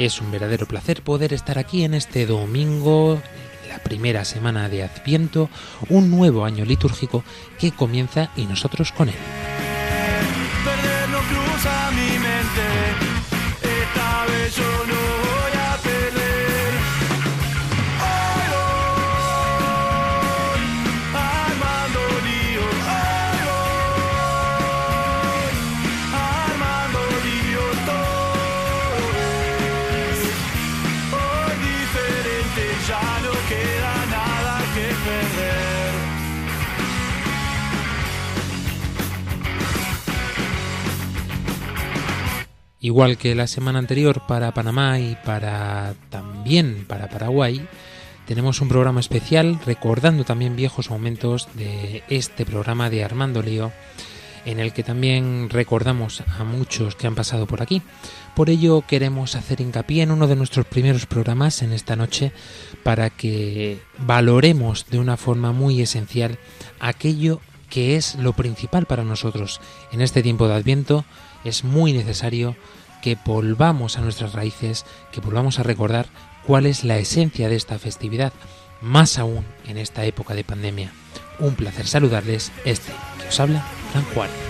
Es un verdadero placer poder estar aquí en este domingo, la primera semana de Adviento, un nuevo año litúrgico que comienza y nosotros con él. Igual que la semana anterior para Panamá y para también para Paraguay, tenemos un programa especial recordando también viejos momentos de este programa de Armando Lío, en el que también recordamos a muchos que han pasado por aquí. Por ello queremos hacer hincapié en uno de nuestros primeros programas en esta noche para que valoremos de una forma muy esencial aquello que es lo principal para nosotros en este tiempo de Adviento. Es muy necesario que volvamos a nuestras raíces, que volvamos a recordar cuál es la esencia de esta festividad, más aún en esta época de pandemia. Un placer saludarles, este que os habla, Fran Juárez.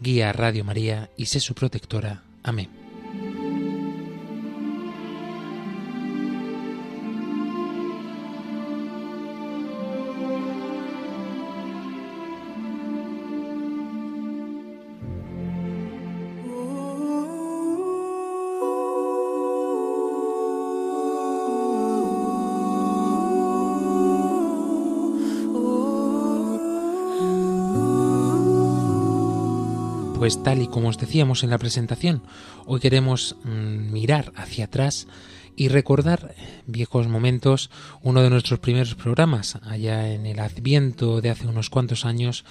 guía a Radio María y sé su protectora. Amén. Pues tal y como os decíamos en la presentación, hoy queremos mm, mirar hacia atrás y recordar viejos momentos. Uno de nuestros primeros programas, allá en el Adviento de hace unos cuantos años,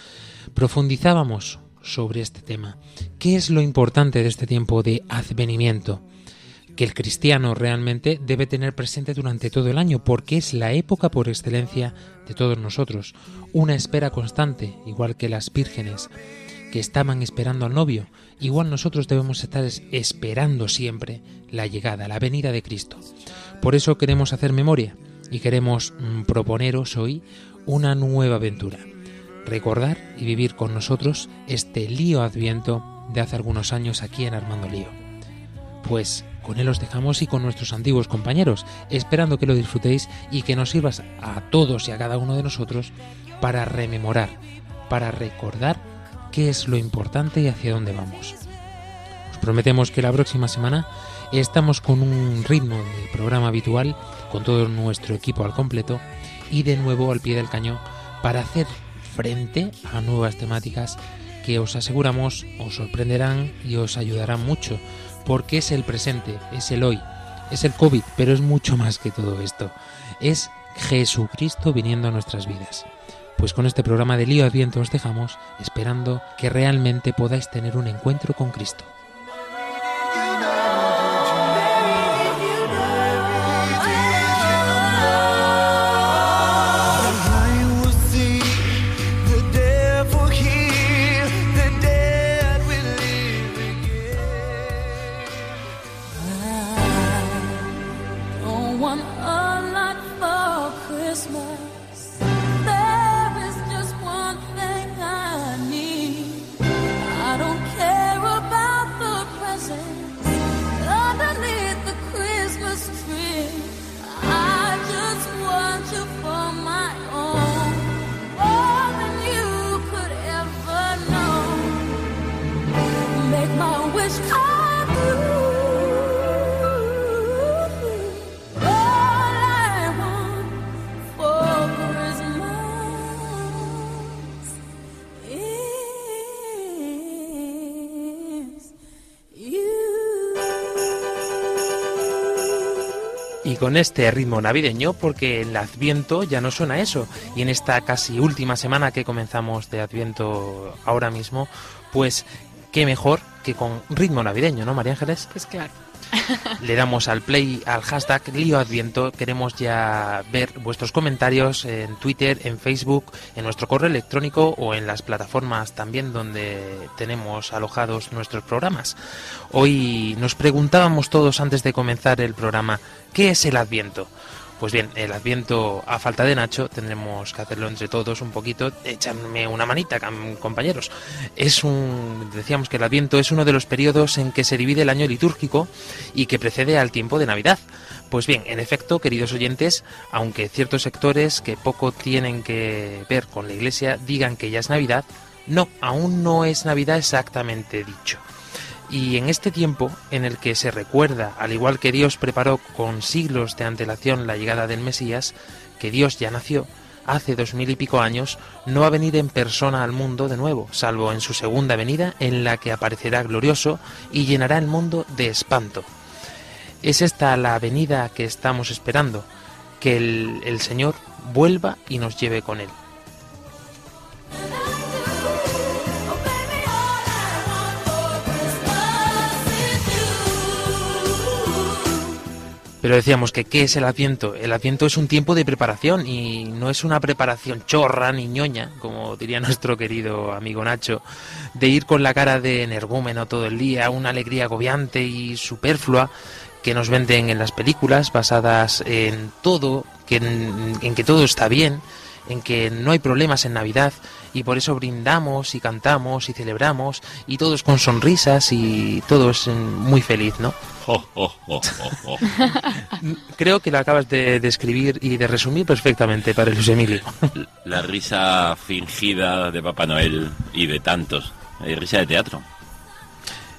profundizábamos sobre este tema. ¿Qué es lo importante de este tiempo de advenimiento? que el cristiano realmente debe tener presente durante todo el año, porque es la época por excelencia de todos nosotros, una espera constante, igual que las vírgenes estaban esperando al novio, igual nosotros debemos estar esperando siempre la llegada, la venida de Cristo. Por eso queremos hacer memoria y queremos mm, proponeros hoy una nueva aventura. Recordar y vivir con nosotros este lío adviento de hace algunos años aquí en Armando Lío. Pues con él os dejamos y con nuestros antiguos compañeros, esperando que lo disfrutéis y que nos sirvas a todos y a cada uno de nosotros para rememorar, para recordar qué es lo importante y hacia dónde vamos. Os prometemos que la próxima semana estamos con un ritmo de programa habitual, con todo nuestro equipo al completo y de nuevo al pie del cañón para hacer frente a nuevas temáticas que os aseguramos os sorprenderán y os ayudarán mucho, porque es el presente, es el hoy, es el COVID, pero es mucho más que todo esto. Es Jesucristo viniendo a nuestras vidas. Pues con este programa de Lío Adviento os dejamos esperando que realmente podáis tener un encuentro con Cristo. Con este ritmo navideño, porque el Adviento ya no suena eso. Y en esta casi última semana que comenzamos de Adviento ahora mismo, pues qué mejor que con ritmo navideño, ¿no, María Ángeles? Pues claro. Le damos al play al hashtag Lío Adviento. Queremos ya ver vuestros comentarios en Twitter, en Facebook, en nuestro correo electrónico o en las plataformas también donde tenemos alojados nuestros programas. Hoy nos preguntábamos todos antes de comenzar el programa, ¿qué es el Adviento? Pues bien, el Adviento, a falta de Nacho, tendremos que hacerlo entre todos un poquito. Échame una manita, compañeros. Es un, decíamos que el Adviento es uno de los periodos en que se divide el año litúrgico y que precede al tiempo de Navidad. Pues bien, en efecto, queridos oyentes, aunque ciertos sectores que poco tienen que ver con la Iglesia digan que ya es Navidad, no, aún no es Navidad exactamente dicho. Y en este tiempo en el que se recuerda, al igual que Dios preparó con siglos de antelación la llegada del Mesías, que Dios ya nació, hace dos mil y pico años, no va a venir en persona al mundo de nuevo, salvo en su segunda venida, en la que aparecerá glorioso y llenará el mundo de espanto. Es esta la venida que estamos esperando, que el, el Señor vuelva y nos lleve con Él. Pero decíamos que ¿qué es el Adviento? El Adviento es un tiempo de preparación y no es una preparación chorra ni ñoña, como diría nuestro querido amigo Nacho, de ir con la cara de energúmeno todo el día, una alegría agobiante y superflua que nos venden en las películas basadas en todo, que en, en que todo está bien, en que no hay problemas en Navidad y por eso brindamos y cantamos y celebramos y todos con sonrisas y todos muy feliz, ¿no? Creo que lo acabas de describir y de resumir perfectamente para Luis Emilio. La risa fingida de Papá Noel y de tantos. Hay risa de teatro.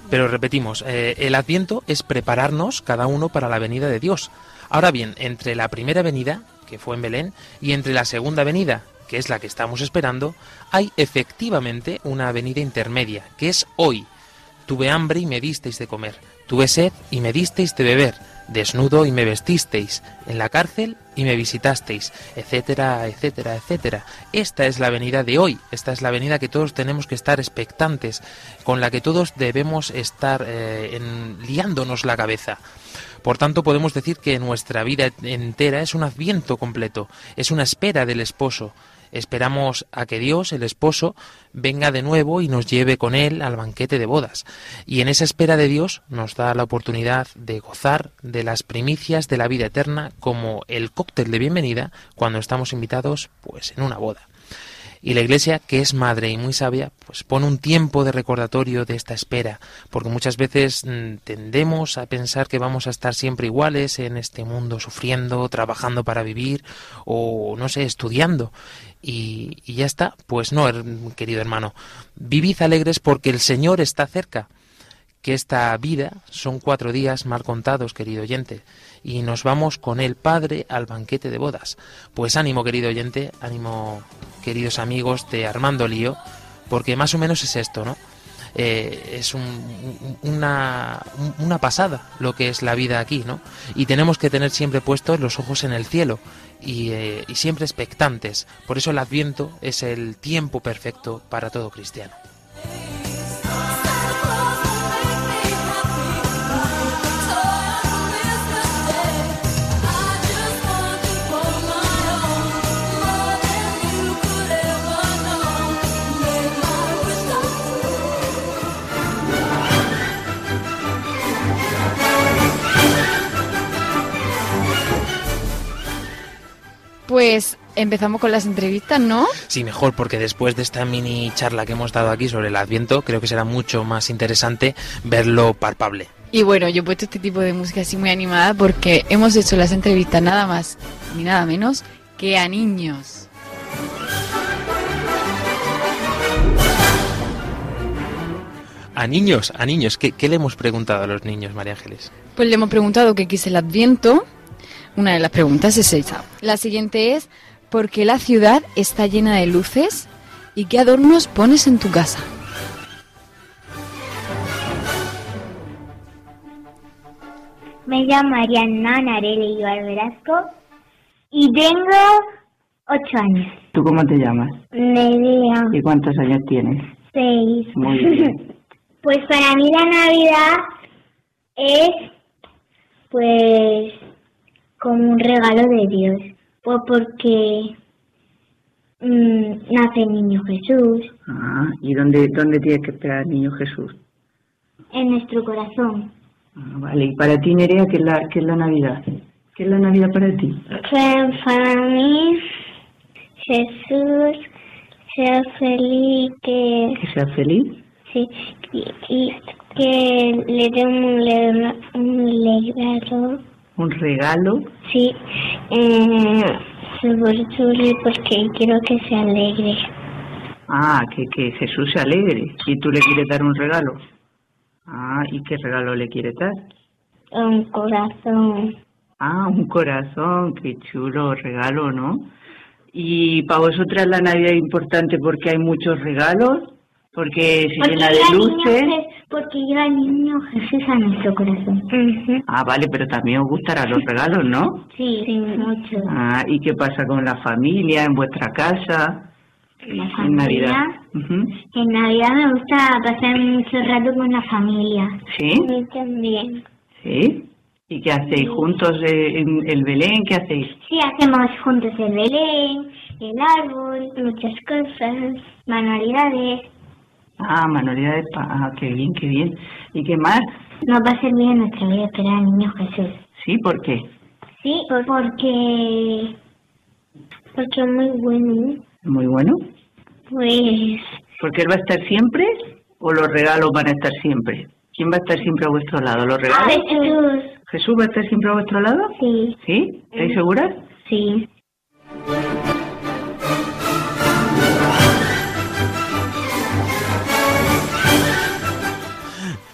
Pero repetimos, eh, el Adviento es prepararnos cada uno para la venida de Dios. Ahora bien, entre la primera venida, que fue en Belén, y entre la segunda venida, que es la que estamos esperando, hay efectivamente una venida intermedia, que es hoy. Tuve hambre y me disteis de comer. Tuve sed y me disteis de beber. Desnudo y me vestisteis. En la cárcel y me visitasteis. Etcétera, etcétera, etcétera. Esta es la venida de hoy. Esta es la venida que todos tenemos que estar expectantes. Con la que todos debemos estar eh, en- liándonos la cabeza. Por tanto, podemos decir que nuestra vida entera es un adviento completo, es una espera del esposo. Esperamos a que Dios, el esposo, venga de nuevo y nos lleve con él al banquete de bodas. Y en esa espera de Dios nos da la oportunidad de gozar de las primicias de la vida eterna como el cóctel de bienvenida cuando estamos invitados pues en una boda. Y la Iglesia, que es madre y muy sabia, pues pone un tiempo de recordatorio de esta espera, porque muchas veces mm, tendemos a pensar que vamos a estar siempre iguales en este mundo, sufriendo, trabajando para vivir, o no sé, estudiando. Y, y ya está. Pues no, querido hermano, vivid alegres porque el Señor está cerca que esta vida son cuatro días mal contados, querido oyente, y nos vamos con el Padre al banquete de bodas. Pues ánimo, querido oyente, ánimo, queridos amigos de Armando Lío, porque más o menos es esto, ¿no? Eh, es un- un- una, un- una pasada lo que es la vida aquí, ¿no? Y tenemos que tener siempre puestos los ojos en el cielo y, eh, y siempre expectantes. Por eso el Adviento es el tiempo perfecto para todo cristiano. Pues empezamos con las entrevistas, ¿no? Sí, mejor, porque después de esta mini charla que hemos dado aquí sobre el Adviento, creo que será mucho más interesante verlo palpable. Y bueno, yo he puesto este tipo de música así muy animada porque hemos hecho las entrevistas nada más ni nada menos que a niños. A niños, a niños, ¿qué, qué le hemos preguntado a los niños, María Ángeles? Pues le hemos preguntado qué es el Adviento. Una de las preguntas es esa. La siguiente es, ¿por qué la ciudad está llena de luces y qué adornos pones en tu casa? Me llamo Ariana Narele Ibar Velasco y tengo ocho años. ¿Tú cómo te llamas? Nerea, ¿Y cuántos años tienes? seis. Muy bien. Pues para mí la Navidad es, pues, como un regalo de Dios. Pues porque mm, nace el niño Jesús Ah, ¿y dónde, dónde tienes que esperar al niño Jesús? en nuestro corazón. Ah, vale, y para ti, Nerea, ¿qué es, la, ¿qué es la Navidad? ¿Qué es la Navidad para ti? Pues para mí, Jesús sea feliz, que, ¿Que seas feliz? sí, y, y que le dé un, le- un regalo. ¿Un regalo? Sí, eh, súper chulo porque quiero que se alegre. Ah, que, que Jesús se alegre. ¿Y tú le quieres dar un regalo? Ah, ¿y qué regalo le quieres dar? Un corazón. Ah, un corazón, qué chulo regalo, ¿no? Y para vosotras la Navidad es importante porque hay muchos regalos, porque se Porque llena de luces. Porque llega el niño Jesús a nuestro corazón. Ah, vale, pero también os gustarán los regalos, ¿no? Sí, sí, mucho. Ah, ¿y qué pasa con la familia, en vuestra casa, La en familia. Navidad? Ujú. En Navidad me gusta pasar mucho rato con la familia. ¿Sí? A mí también. ¿Sí? ¿Y qué hacéis juntos eh, en el Belén? ¿Qué hacéis? Sí, hacemos juntos el Belén, el árbol, muchas cosas, manualidades. Ah, manualidades, ah, qué bien, qué bien. ¿Y qué más? Nos va a servir en nuestra vida esperar al niño Jesús. Sí, ¿por qué? Sí, porque... Porque es muy bueno. Muy bueno. Pues... ¿Porque él va a estar siempre o los regalos van a estar siempre? ¿Quién va a estar siempre a vuestro lado? ¿Los regalos? Jesús. ¿Jesús va a estar siempre a vuestro lado? Sí, ¿Sí? ¿Estáis seguras? sí.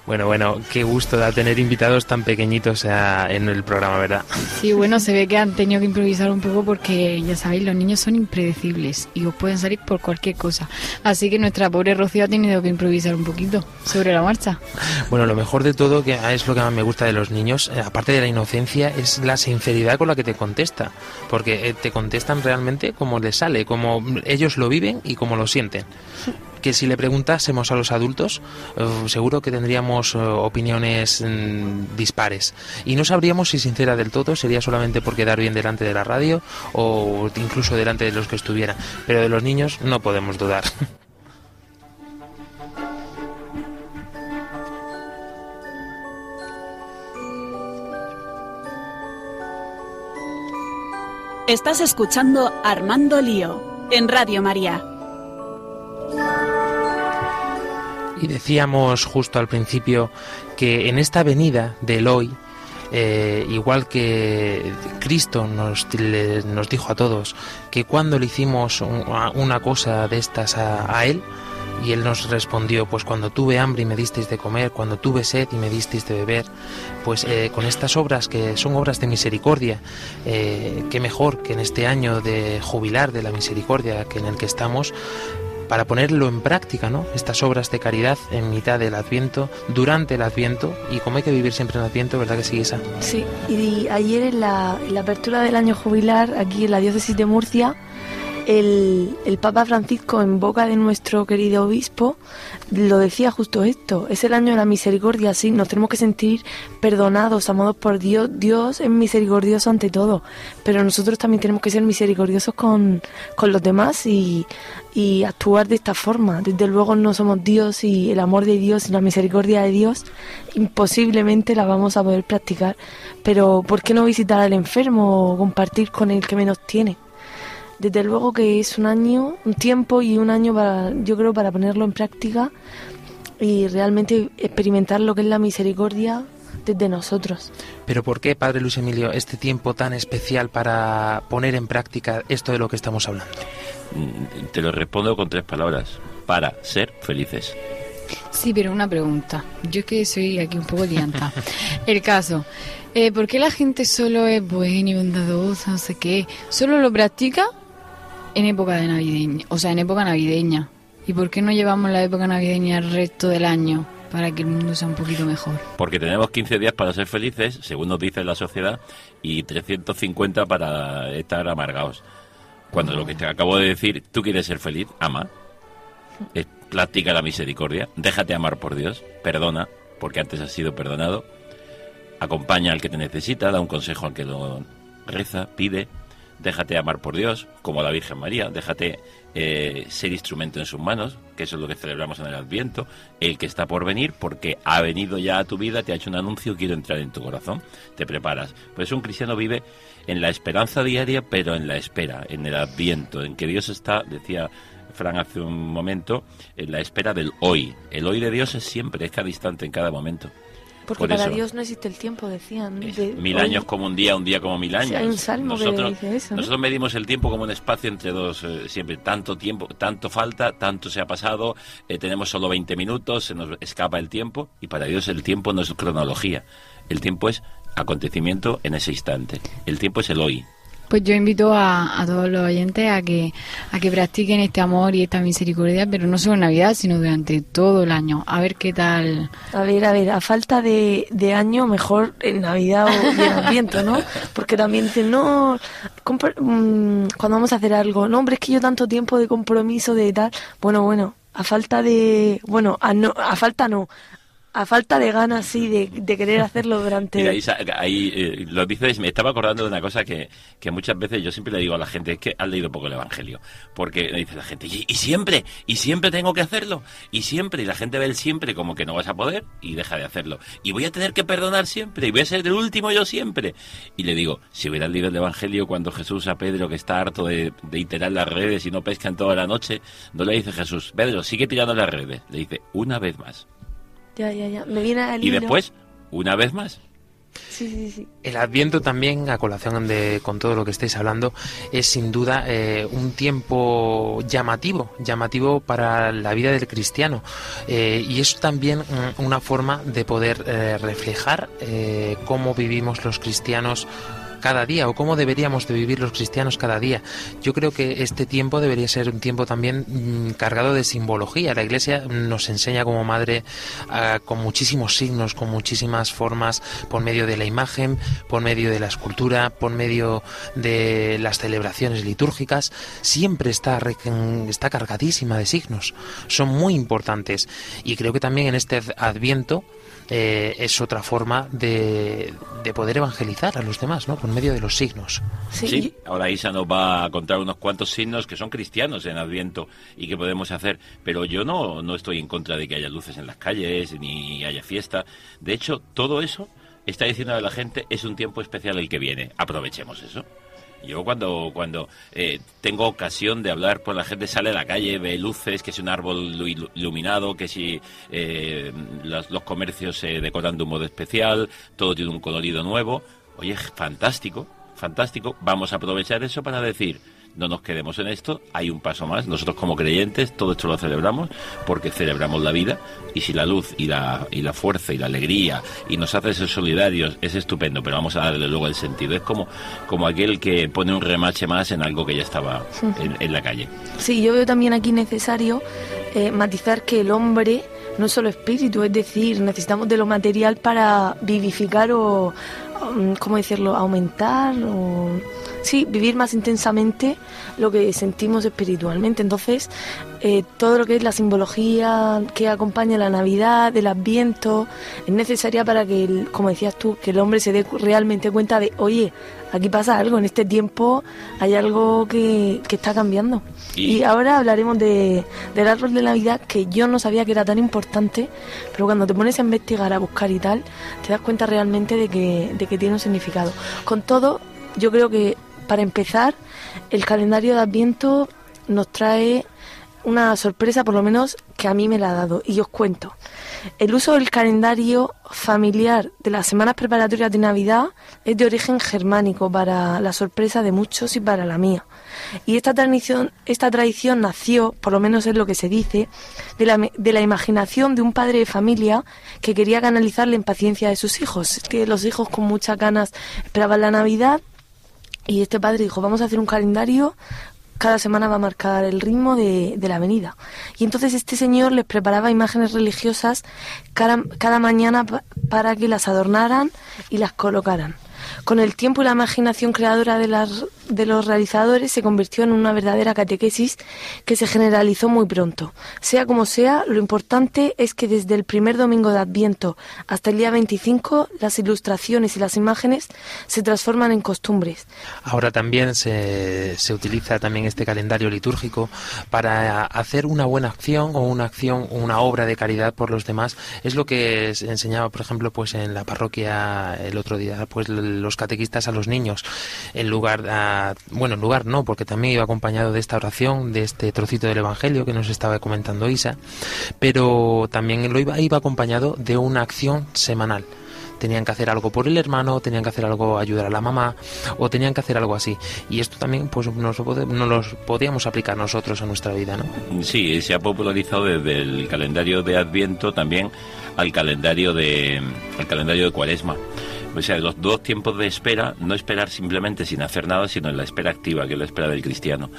Bueno, bueno, qué gusto da tener invitados tan pequeñitos a- en el programa, ¿verdad? Sí, bueno, se ve que han tenido que improvisar un poco porque ya sabéis, los niños son impredecibles y os pueden salir por cualquier cosa. Así que nuestra pobre Rocío ha tenido que improvisar un poquito sobre la marcha. Bueno, lo mejor de todo, que es lo que más me gusta de los niños, eh, aparte de la inocencia, es la sinceridad con la que te contesta. Porque eh, te contestan realmente como les sale, como ellos lo viven y como lo sienten. Que si le preguntásemos a los adultos, eh, seguro que tendríamos eh, opiniones mm, dispares. Y no sabríamos si sincera del todo sería solamente por quedar bien delante de la radio o incluso delante de los que estuvieran. Pero de los niños no podemos dudar. Estás escuchando Armando Lío en Radio María. Y decíamos justo al principio que en esta venida del hoy, eh, igual que Cristo nos, nos dijo a todos que cuando le hicimos una cosa de estas a, a Él, y Él nos respondió, pues cuando tuve hambre y me disteis de comer, cuando tuve sed y me disteis de beber, pues eh, con estas obras que son obras de misericordia, eh, qué mejor que en este año de jubilar de la misericordia que en el que estamos, para ponerlo en práctica, ¿no? Estas obras de caridad en mitad del Adviento, durante el Adviento, y como hay que vivir siempre en Adviento, ¿verdad que sí, Isa? Sí, y ayer en la apertura del año jubilar, aquí en la diócesis de Murcia, el, Papa Francisco, en boca de nuestro querido obispo, lo decía justo esto. Es el año de la misericordia, sí, nos tenemos que sentir perdonados, amados por Dios. Dios es misericordioso ante todo, pero nosotros también tenemos que ser misericordiosos con, con los demás y, y actuar de esta forma. Desde luego no somos Dios y el amor de Dios y la misericordia de Dios imposiblemente la vamos a poder practicar. Pero ¿por qué no visitar al enfermo o compartir con el que menos tiene? Desde luego que es un año, un tiempo y un año para, yo creo, para ponerlo en práctica y realmente experimentar lo que es la misericordia desde nosotros. Pero ¿por qué, Padre Luis Emilio, este tiempo tan especial para poner en práctica esto de lo que estamos hablando? Mm, Te lo respondo con tres palabras. Para ser felices. Sí, pero una pregunta. Yo es que soy aquí un poco dianta. El caso, eh, ¿por qué la gente solo es buena y bondadosa, no sé qué? ¿Solo lo practica en época de navideña? O sea, en época navideña. ¿Y por qué no llevamos la época navideña el resto del año? para que el mundo sea un poquito mejor. Porque tenemos 15 días para ser felices, según nos dice la sociedad, y 350 para estar amargados. Cuando lo que te acabo de decir, tú quieres ser feliz, ama. Es, practica la misericordia, déjate amar por Dios, perdona, porque antes has sido perdonado, acompaña al que te necesita, da un consejo al que lo reza, pide, déjate amar por Dios, como la Virgen María, déjate eh, ser instrumento en sus manos, que eso es lo que celebramos en el Adviento, el que está por venir, porque ha venido ya a tu vida, te ha hecho un anuncio, quiero entrar en tu corazón, te preparas. Pues un cristiano vive en la esperanza diaria, pero en la espera, en el Adviento, en que Dios está, decía Fran hace un momento, en la espera del hoy. El hoy de Dios es siempre, es cada instante, en cada momento. Porque Por para eso. Dios no existe el tiempo, decían. de- Mil hoy- años como un día, un día como mil años. hay un salmo que nosotros, dice eso, ¿no? nosotros medimos el tiempo como un espacio entre dos, eh, siempre tanto tiempo, tanto falta, tanto se ha pasado, eh, tenemos solo 20 minutos, se nos escapa el tiempo y para Dios el tiempo no es cronología, el tiempo es acontecimiento en ese instante, el tiempo es el hoy. Pues yo invito a, a todos los oyentes a que, a que practiquen este amor y esta misericordia, pero no solo en Navidad, sino durante todo el año. A ver qué tal. A ver, a ver, a falta de, de año, mejor en Navidad o en Adviento, ¿no? Porque también dicen, no, compro- mm, cuando vamos a hacer algo, no, hombre, es que yo tanto tiempo de compromiso, de tal. Bueno, bueno, a falta de. Bueno, a, no, a falta no. A falta de ganas, sí, de, de querer hacerlo durante. Mira, Isa, ahí eh, lo dices, me estaba acordando de una cosa que, que muchas veces yo siempre le digo a la gente, es que has leído poco el Evangelio, porque me dice la gente, y, y siempre, y siempre tengo que hacerlo, y siempre, y la gente ve el siempre como que no vas a poder y deja de hacerlo, y voy a tener que perdonar siempre, y voy a ser el último yo siempre. Y le digo, si hubieras leído el Evangelio cuando Jesús a Pedro, que está harto de, de iterar las redes y no pesca en toda la noche, no le dice Jesús, Pedro, sigue tirando las redes, le dice, una vez más. Ya, ya, ya. Me viene al Y hilo. después, una vez más. Sí, sí, sí. El Adviento también, a colación de con todo lo que estáis hablando, es sin duda eh, un tiempo llamativo, llamativo para la vida del cristiano. Eh, y es también mm, una forma de poder eh, reflejar eh, cómo vivimos los cristianos cada día o cómo deberíamos de vivir los cristianos cada día. Yo creo que este tiempo debería ser un tiempo también mm, cargado de simbología. La Iglesia nos enseña como madre ah, con muchísimos signos, con muchísimas formas, por medio de la imagen, por medio de la escultura, por medio de las celebraciones litúrgicas. Siempre está, re- está cargadísima de signos. Son muy importantes. Y creo que también en este Adviento eh, es otra forma de, de poder evangelizar a los demás, ¿no? Por medio de los signos. Sí, ahora Isa nos va a contar unos cuantos signos que son cristianos en Adviento y que podemos hacer, pero yo no, no estoy en contra de que haya luces en las calles ni haya fiesta. De hecho, todo eso está diciendo a la gente es un tiempo especial el que viene. Aprovechemos eso. Yo cuando cuando eh, tengo ocasión de hablar, pues la gente sale a la calle, ve luces, que si un árbol lu- ilu- iluminado, que si eh, los, los comercios se decoran de un modo especial, todo tiene un colorido nuevo. Oye, fantástico, fantástico. Vamos a aprovechar eso para decir, no nos quedemos en esto, hay un paso más. Nosotros como creyentes todo esto lo celebramos porque celebramos la vida y si la luz y la, y la fuerza y la alegría y nos hace ser solidarios es estupendo, pero vamos a darle luego el sentido. Es como, como aquel que pone un remache más en algo que ya estaba en, en la calle. Sí, yo veo también aquí necesario eh, matizar que el hombre no es solo espíritu, es decir, necesitamos de lo material para vivificar o, um, ¿cómo decirlo?, aumentar o... Sí, vivir más intensamente lo que sentimos espiritualmente. Entonces, eh, todo lo que es la simbología que acompaña la Navidad, el Adviento, es necesaria para que, el- como decías tú, que el hombre se dé realmente cuenta de, oye, aquí pasa algo, en este tiempo hay algo que, que está cambiando. Y- Y, ahora hablaremos de, del árbol de Navidad, que yo no sabía que era tan importante, pero cuando te pones a investigar, a buscar y tal, te das cuenta realmente de que, de que tiene un significado. Con todo, yo creo que para empezar, el calendario de Adviento nos trae una sorpresa, por lo menos que a mí me la ha dado, y os cuento. El uso del calendario familiar de las semanas preparatorias de Navidad es de origen germánico, para la sorpresa de muchos y para la mía. Y esta tradición, esta tradición nació, por lo menos es lo que se dice, de la, de la imaginación de un padre de familia que quería canalizar la impaciencia de sus hijos. Que los hijos con muchas ganas esperaban la Navidad y este padre dijo, vamos a hacer un calendario cada semana va a marcar el ritmo de, de la avenida. Y entonces este señor les preparaba imágenes religiosas cada, cada mañana pa- para que las adornaran y las colocaran. Con el tiempo y la imaginación creadora de, las, de los realizadores se convirtió en una verdadera catequesis que se generalizó muy pronto. Sea como sea, lo importante es que desde el primer domingo de Adviento hasta el día 25 las ilustraciones y las imágenes se transforman en costumbres. Ahora también se, se utiliza también este calendario litúrgico para hacer una buena acción o una acción o una obra de caridad por los demás. Es lo que se enseñaba, por ejemplo, pues en la parroquia el otro día, pues los catequistas a los niños. En lugar, bueno, en lugar no, porque también iba acompañado de esta oración, de este trocito del Evangelio que nos estaba comentando Isa, pero también lo iba, iba acompañado de una acción semanal tenían que hacer algo por el hermano, tenían que hacer algo ayudar a la mamá o tenían que hacer algo así. Y esto también pues nos nos los podíamos aplicar nosotros a nuestra vida, ¿no? Sí, se ha popularizado desde el calendario de Adviento también al calendario de al calendario de Cuaresma. O sea, los dos tiempos de espera, no esperar simplemente sin hacer nada, sino en la espera activa, que es la espera del cristiano.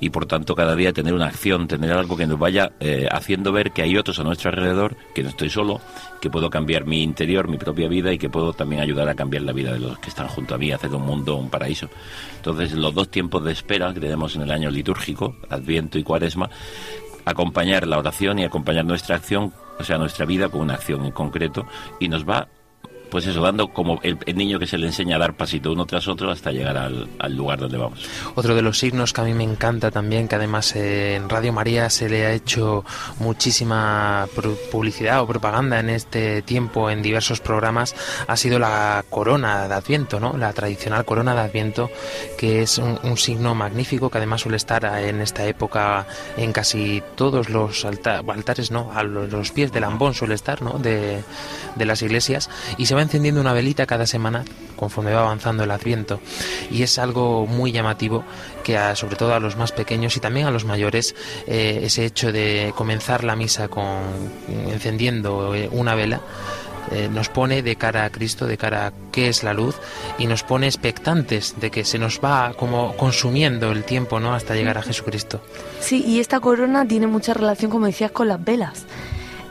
Y por tanto, cada día tener una acción, tener algo que nos vaya eh, haciendo ver que hay otros a nuestro alrededor, que no estoy solo, que puedo cambiar mi interior, mi propia vida y que puedo también ayudar a cambiar la vida de los que están junto a mí, hacer un mundo, un paraíso. Entonces, los dos tiempos de espera que tenemos en el año litúrgico, Adviento y Cuaresma, acompañar la oración y acompañar nuestra acción, o sea, nuestra vida con una acción en concreto y nos va, pues eso, dando como el, el niño que se le enseña a dar pasito uno tras otro hasta llegar al, al lugar donde vamos. Otro de los signos que a mí me encanta también, que además en Radio María se le ha hecho muchísima publicidad o propaganda en este tiempo en diversos programas, ha sido la corona de Adviento, ¿no? La tradicional corona de Adviento, que es un, un signo magnífico que además suele estar en esta época en casi todos los alta- altares, ¿no? A los, los pies del ambón suele estar, ¿no? De, de las iglesias y se va encendiendo una velita cada semana conforme va avanzando el Adviento y es algo muy llamativo que a- sobre todo a los más pequeños y también a los mayores eh, ese hecho de comenzar la misa con encendiendo eh, una vela eh, nos pone de cara a Cristo, de cara a qué es la luz y nos pone expectantes de que se nos va como consumiendo el tiempo, ¿no? Hasta llegar a Jesucristo. Sí, y esta corona tiene mucha relación, como decías, con las velas.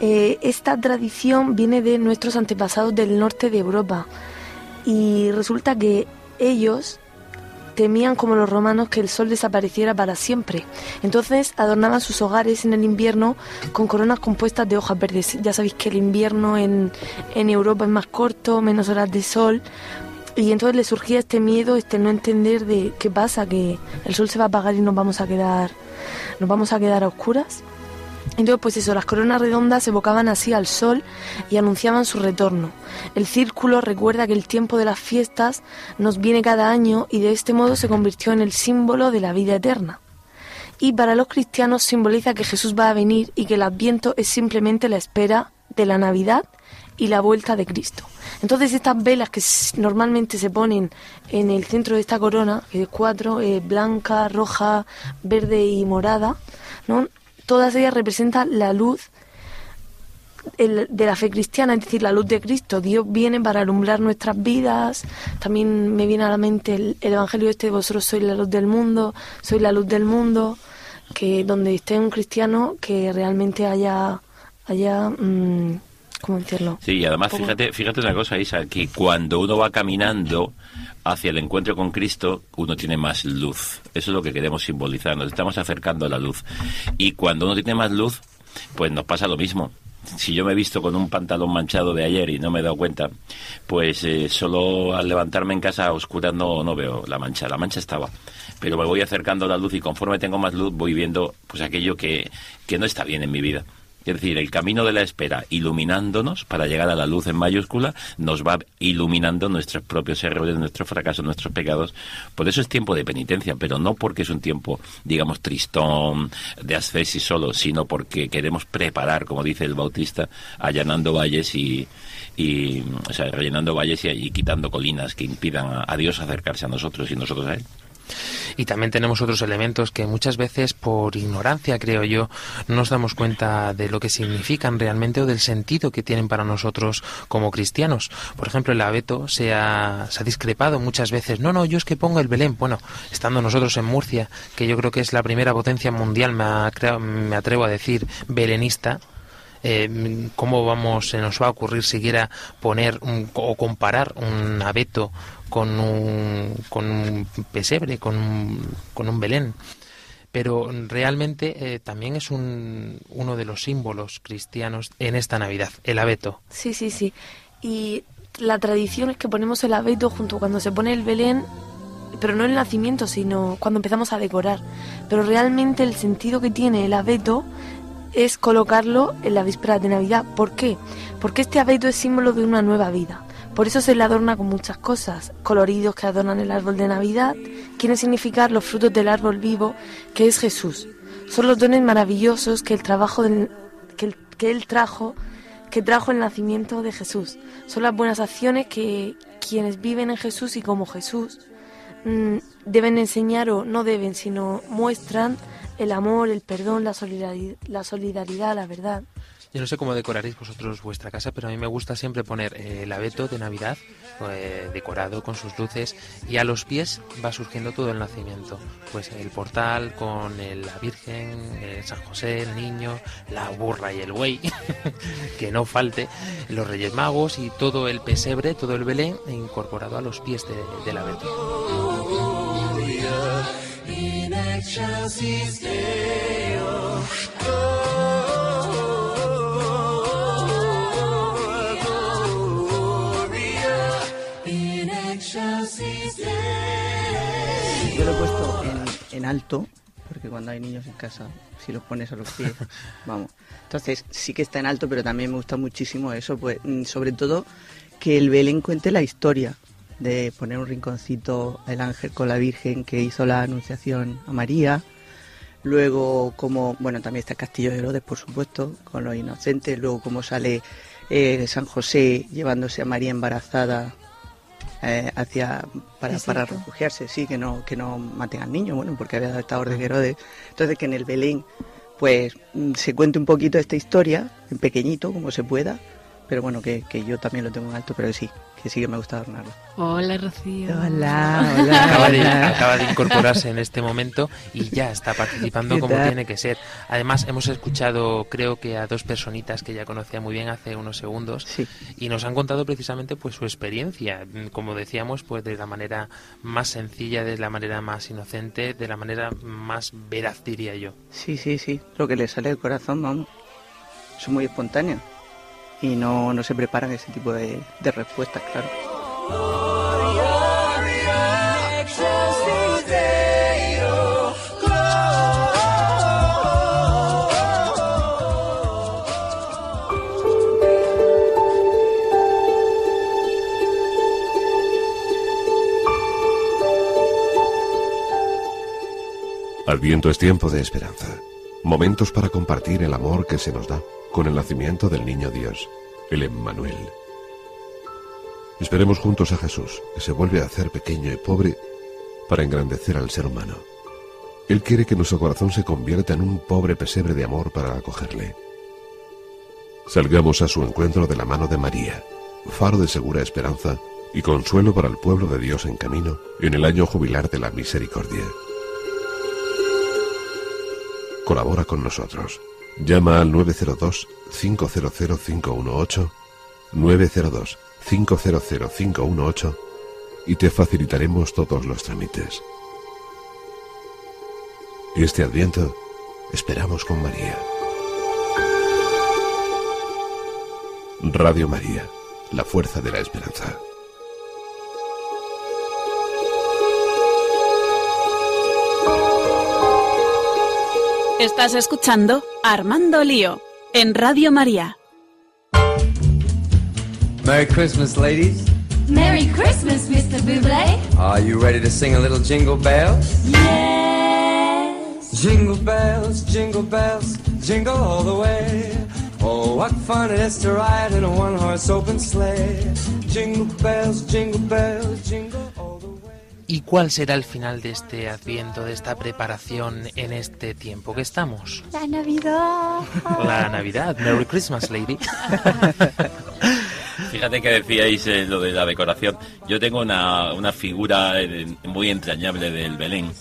Eh, esta tradición viene de nuestros antepasados del norte de Europa y resulta que ellos temían como los romanos que el sol desapareciera para siempre. Entonces adornaban sus hogares en el invierno con coronas compuestas de hojas verdes. Ya sabéis que el invierno en, en Europa es más corto, menos horas de sol. Y entonces le surgía este miedo, este no entender de qué pasa, que el sol se va a apagar y nos vamos a quedar, nos vamos a quedar a oscuras. Entonces, pues eso, las coronas redondas evocaban así al sol y anunciaban su retorno. El círculo recuerda que el tiempo de las fiestas nos viene cada año y de este modo se convirtió en el símbolo de la vida eterna. Y para los cristianos simboliza que Jesús va a venir y que el adviento es simplemente la espera de la Navidad y la vuelta de Cristo. Entonces estas velas que normalmente se ponen en el centro de esta corona, que es cuatro, eh, blanca, roja, verde y morada, ¿no? Todas ellas representan la luz el- de la fe cristiana, es decir, la luz de Cristo. Dios viene para alumbrar nuestras vidas. También me viene a la mente el, el Evangelio este, vosotros sois la luz del mundo, sois la luz del mundo, que donde esté un cristiano que realmente haya, haya, mm, ¿cómo decirlo? Sí, y además fíjate, fíjate una cosa, Isa, que cuando uno va caminando hacia el encuentro con Cristo, uno tiene más luz. Eso es lo que queremos simbolizar, nos estamos acercando a la luz. Y cuando uno tiene más luz, pues nos pasa lo mismo. Si yo me he visto con un pantalón manchado de ayer y no me he dado cuenta, pues eh, solo al levantarme en casa a oscuras no, no veo la mancha. La mancha estaba. Pero me voy acercando a la luz y conforme tengo más luz voy viendo pues aquello que, que no está bien en mi vida. Es decir, el camino de la espera, iluminándonos para llegar a la luz en mayúscula, nos va iluminando nuestros propios errores, nuestros fracasos, nuestros pecados. Por eso es tiempo de penitencia, pero no porque es un tiempo, digamos, tristón, de ascesis solo, sino porque queremos preparar, como dice el Bautista, allanando valles y, y o sea, rellenando valles y, quitando colinas que impidan a, a Dios acercarse a nosotros y nosotros a Él. Y también tenemos otros elementos que muchas veces por ignorancia, creo yo, no nos damos cuenta de lo que significan realmente o del sentido que tienen para nosotros como cristianos. Por ejemplo, el abeto se ha, discrepado muchas veces. No, no, yo es que pongo el Belén. Bueno, estando nosotros en Murcia, que yo creo que es la primera potencia mundial, me atrevo a decir, belenista, eh, ¿cómo vamos, se nos va a ocurrir siquiera poner un- o comparar un abeto con un, pesebre, con un, con Belén? Pero realmente eh, también es un, uno de los símbolos cristianos en esta Navidad, el abeto. Sí, sí, sí. Y la tradición es que ponemos el abeto junto cuando se pone el Belén, pero no el nacimiento, sino cuando empezamos a decorar. Pero realmente el sentido que tiene el abeto es colocarlo en la víspera de Navidad. ¿Por qué? Porque este abeto es símbolo de una nueva vida. Por eso se le adorna con muchas cosas, coloridos que adornan el árbol de Navidad, quieren significar los frutos del árbol vivo, que es Jesús. Son los dones maravillosos que el trabajo que, él trajo, que trajo el nacimiento de Jesús. Son las buenas acciones que quienes viven en Jesús y como Jesús mm, deben enseñar o no deben, sino muestran el amor, el perdón, la, solidaridad, la verdad. Yo no sé cómo decoraréis vosotros vuestra casa, pero a mí me gusta siempre poner eh, el abeto de Navidad eh, decorado con sus luces y a los pies va surgiendo todo el nacimiento. Pues el portal con la Virgen, eh, San José, el niño, la burra y el buey, que no falte, los Reyes Magos y todo el pesebre, todo el Belén incorporado a los pies de- del abeto. Yo lo he puesto en, en alto, porque cuando hay niños en casa, si los pones a los pies, vamos. Entonces, sí que está en alto, pero también me gusta muchísimo eso, pues, mm, sobre todo que el Belén cuente la historia de poner un rinconcito el ángel con la Virgen que hizo la anunciación a María. Luego, como, bueno, también está el Castillo de Herodes, por supuesto, con los inocentes. Luego, cómo sale eh, San José llevándose a María embarazada eh, hacia para, para refugiarse, sí, que no que no maten al niño, bueno, porque había dado esta orden de Herodes. Entonces que en el Belén, pues mm, se cuente un poquito esta historia, en pequeñito, como se pueda, pero bueno, que, que yo también lo tengo en alto, pero sí, que sí que me gusta adornarlo. Hola, Rocío. Hola, hola. Acaba de, hola. acaba de incorporarse en este momento y ya está participando ¿Qué como tal? tiene que ser. Además, hemos escuchado, creo que a dos personitas que ya conocía muy bien hace unos segundos Sí. y nos han contado precisamente pues su experiencia, como decíamos, pues de la manera más sencilla, de la manera más inocente, de la manera más veraz, diría yo. Sí, sí, sí, lo que le sale del corazón, vamos. Son muy espontáneos y no, no se preparan ese tipo de, de respuestas, claro. Adviento es tiempo de esperanza, momentos para compartir el amor que se nos da con el nacimiento del niño Dios, el Emmanuel. Esperemos juntos a Jesús, que se vuelve a hacer pequeño y pobre para engrandecer al ser humano. Él quiere que nuestro corazón se convierta en un pobre pesebre de amor para acogerle. Salgamos a su encuentro de la mano de María, faro de segura esperanza y consuelo para el pueblo de Dios en camino en el año jubilar de la misericordia. Colabora con nosotros. Llama al 902-500-518, 902-500-518 y te facilitaremos todos los trámites. Este Adviento esperamos con María. Radio María, la fuerza de la esperanza. Estás escuchando Armando Lío en Radio María. Merry Christmas, ladies. Merry Christmas, Mr. Buble. Are you ready to sing a little jingle bells? Yes. Jingle bells, jingle bells, jingle all the way. Oh, what fun it is to ride in a one horse open sleigh. Jingle bells, jingle bells, jingle all the way. ¿Y cuál será el final de este adviento, de esta preparación en este tiempo que estamos? La Navidad. La Navidad. Merry Christmas, lady. Fíjate que decíais eh, lo de la decoración. Yo tengo una, una figura eh, muy entrañable del Belén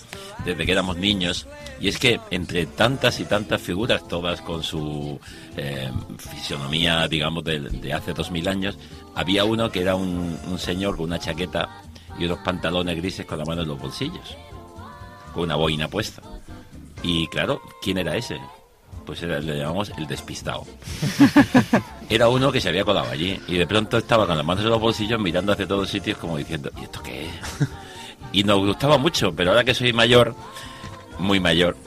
desde que éramos niños. Y es que entre tantas y tantas figuras, todas con su eh, fisionomía, digamos, de, de hace dos mil años, había uno que era un, un señor con una chaqueta y unos pantalones grises con la mano en los bolsillos, con una boina puesta. Y claro, ¿quién era ese? Pues era, le llamamos el despistado. Era uno que se había colado allí y de pronto estaba con las manos en los bolsillos mirando hacia todos sitios como diciendo, ¿y esto qué es? Y nos gustaba mucho, pero ahora que soy mayor, muy mayor,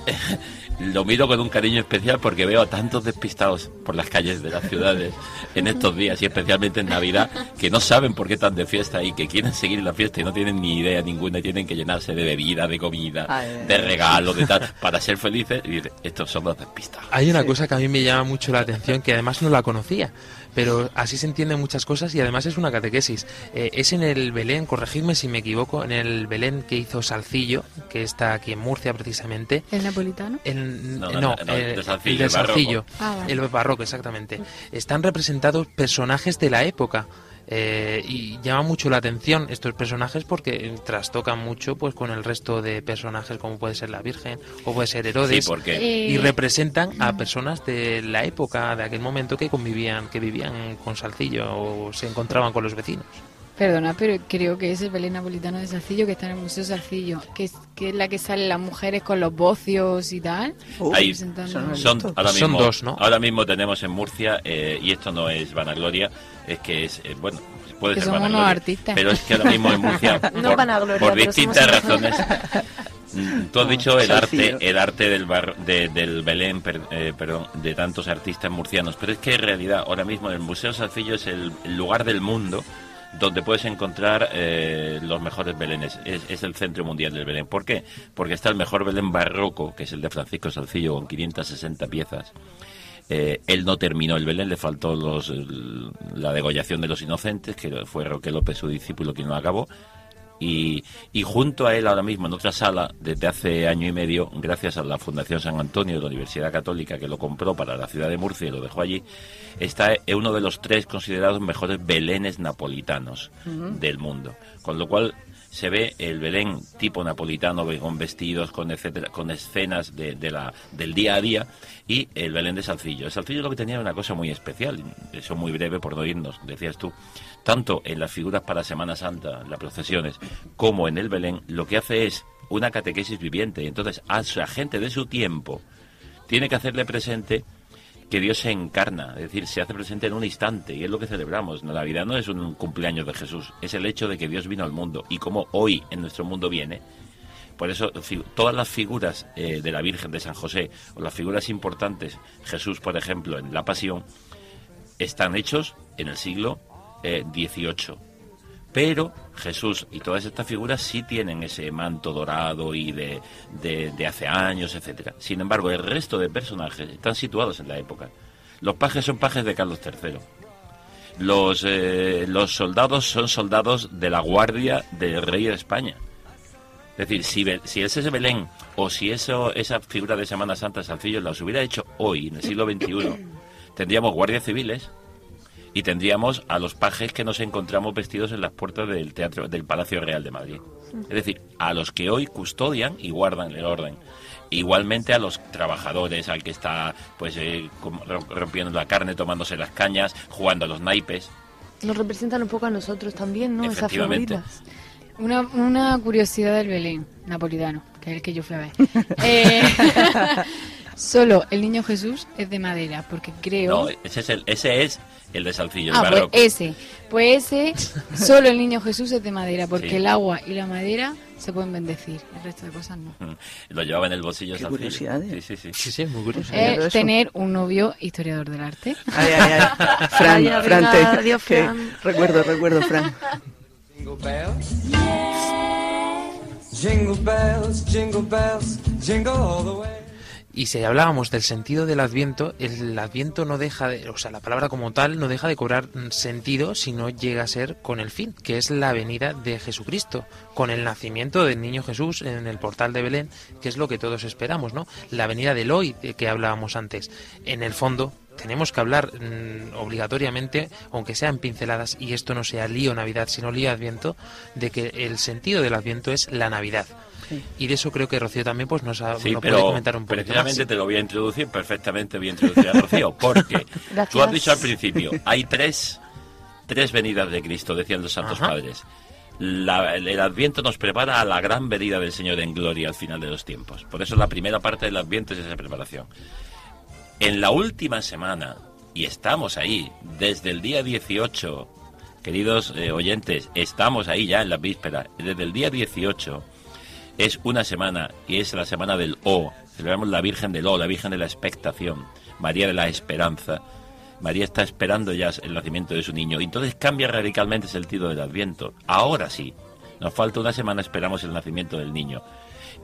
lo miro con un cariño especial porque veo a tantos despistados por las calles de las ciudades en estos días y especialmente en Navidad que no saben por qué están de fiesta y que quieren seguir la fiesta y no tienen ni idea ninguna y tienen que llenarse de bebida, de comida, Ay, de regalos, de tal, para ser felices y dice, estos son los despistados. Hay una cosa que a mí me llama mucho la atención, que además no la conocía, pero así se entienden muchas cosas y además es una catequesis. Eh, es en el Belén, corregidme si me equivoco, en el Belén que hizo Salcillo, que está aquí en Murcia precisamente. ¿El napolitano? El, No, no, no, no, el, el de Salcillo, el de el barroco. Salcillo. Ah, vale. El barroco, exactamente. Están representados personajes de la época. Eh, y llama mucho la atención estos personajes porque trastocan mucho pues con el resto de personajes como puede ser la Virgen o puede ser Herodes Sí, porque- y Eh, representan a personas de la época de aquel momento que convivían que vivían con Salcillo o se encontraban con los vecinos Perdona, pero creo que es el Belén napolitano de Salcillo que está en el Museo Salcillo, que es, que es la que salen las mujeres con los bocios y tal. Ahí representando- son, ahora Son mismo, dos, ¿no? Ahora mismo tenemos en Murcia, eh, y esto no es vanagloria, es que es, eh, bueno, puede Que ser somos unos artistas. pero es que ahora mismo en Murcia, No por, vanagloria, por distintas somos- razones, mm, tú has dicho el arte, el arte del, bar- de- del Belén, per- eh, perdón, de tantos artistas murcianos, pero es que en realidad ahora mismo el Museo Salcillo es el, el lugar del mundo donde puedes encontrar eh, los mejores belenes. Es, es el centro mundial del Belén. ¿Por qué? Porque está el mejor Belén barroco, que es el de Francisco Salcillo, con 560 piezas. Eh, él no terminó el Belén, le faltó los, la degollación de los inocentes, que fue Roque López, su discípulo, quien lo acabó. Y, y junto a él ahora mismo en otra sala, desde hace año y medio, gracias a la Fundación San Antonio de la Universidad Católica que lo compró para la ciudad de Murcia y lo dejó allí, está eh, uno de los tres considerados mejores belenes napolitanos del mundo. Con lo cual se ve el Belén tipo napolitano con vestidos, con etcétera, con escenas de, de la, del día a día y el Belén de Salcillo. El Salcillo lo que tenía era una cosa muy especial, eso muy breve por no irnos, decías tú, tanto en las figuras para Semana Santa, las procesiones, como en el Belén, lo que hace es una catequesis viviente. Entonces a la gente de su tiempo tiene que hacerle presente que Dios se encarna, es decir, se hace presente en un instante, y es lo que celebramos. La Navidad no es un cumpleaños de Jesús, es el hecho de que Dios vino al mundo, y como hoy en nuestro mundo viene, por eso todas las figuras eh, de la Virgen de San José, o las figuras importantes, Jesús, por ejemplo, en la Pasión, están hechos en el siglo eh, XVIII. Pero Jesús y todas estas figuras sí tienen ese manto dorado y de, de, hace años, etcétera. Sin embargo, el resto de personajes están situados en la época. Los pajes son pajes de Carlos III. Los, eh, los soldados son soldados de la guardia del rey de España. Es decir, si, si ese Belén o si eso, esa figura de Semana Santa Salcillo las hubiera hecho hoy, en el siglo XXI, tendríamos guardias civiles y tendríamos a los pajes que nos encontramos vestidos en las puertas del teatro del Palacio Real de Madrid. Es decir, a los que hoy custodian y guardan el orden. Igualmente a los trabajadores, al que está pues eh, rompiendo la carne, tomándose las cañas, jugando a los naipes. Nos representan un poco a nosotros también, ¿no? Esas Efectivamente. figuritas. Una, una curiosidad del Belén napolitano, que es el que yo fui a ver. Eh, solo el niño Jesús es de madera, porque creo... No, ese es el, ese es el de Salcillo, el ah, pues barroco. ese. Pues ese, solo el niño Jesús es de madera, porque Sí. el agua y la madera se pueden bendecir, el resto de cosas no. Mm, Lo llevaba en el bolsillo Qué Salcillo. curiosidades. Sí, sí, sí. Sí, sí, muy curioso. Eh, tener un novio historiador del arte. Ay, ay, ay. Fran, Fran, te- adiós, que- Fran. recuerdo, recuerdo, Fran. Jingle bells. Jingle bells, jingle bells, jingle all the way. Y si hablábamos del sentido del Adviento, el Adviento no deja de, o sea, la palabra como tal no deja de cobrar sentido si no llega a ser con el fin, que es la venida de Jesucristo, con el nacimiento del niño Jesús en el portal de Belén, que es lo que todos esperamos, ¿no? La venida del hoy que hablábamos antes. En el fondo, tenemos que hablar mm, obligatoriamente, aunque sean pinceladas, y esto no sea lío Navidad, sino lío Adviento, de que el sentido del Adviento es la Navidad. Y de eso creo que Rocío también pues nos, ha, Sí, nos puede pero comentar un poquito precisamente más. te lo voy a introducir perfectamente, voy a introducir a Rocío, porque Gracias. tú has dicho al principio, hay tres, tres venidas de Cristo, decían los santos Ajá. padres. La- el, el Adviento nos prepara a la gran venida del Señor en gloria al final de los tiempos. Por eso la primera parte del Adviento es esa preparación. En la última semana, y estamos ahí, desde el día 18, queridos eh, oyentes, estamos ahí ya en la víspera, desde el día 18 es una semana y es la semana del O. Celebramos la Virgen del O, la Virgen de la expectación, María de la esperanza. María está esperando ya el nacimiento de su niño. Entonces cambia radicalmente el sentido del Adviento. Ahora sí, nos falta una semana, esperamos el nacimiento del niño.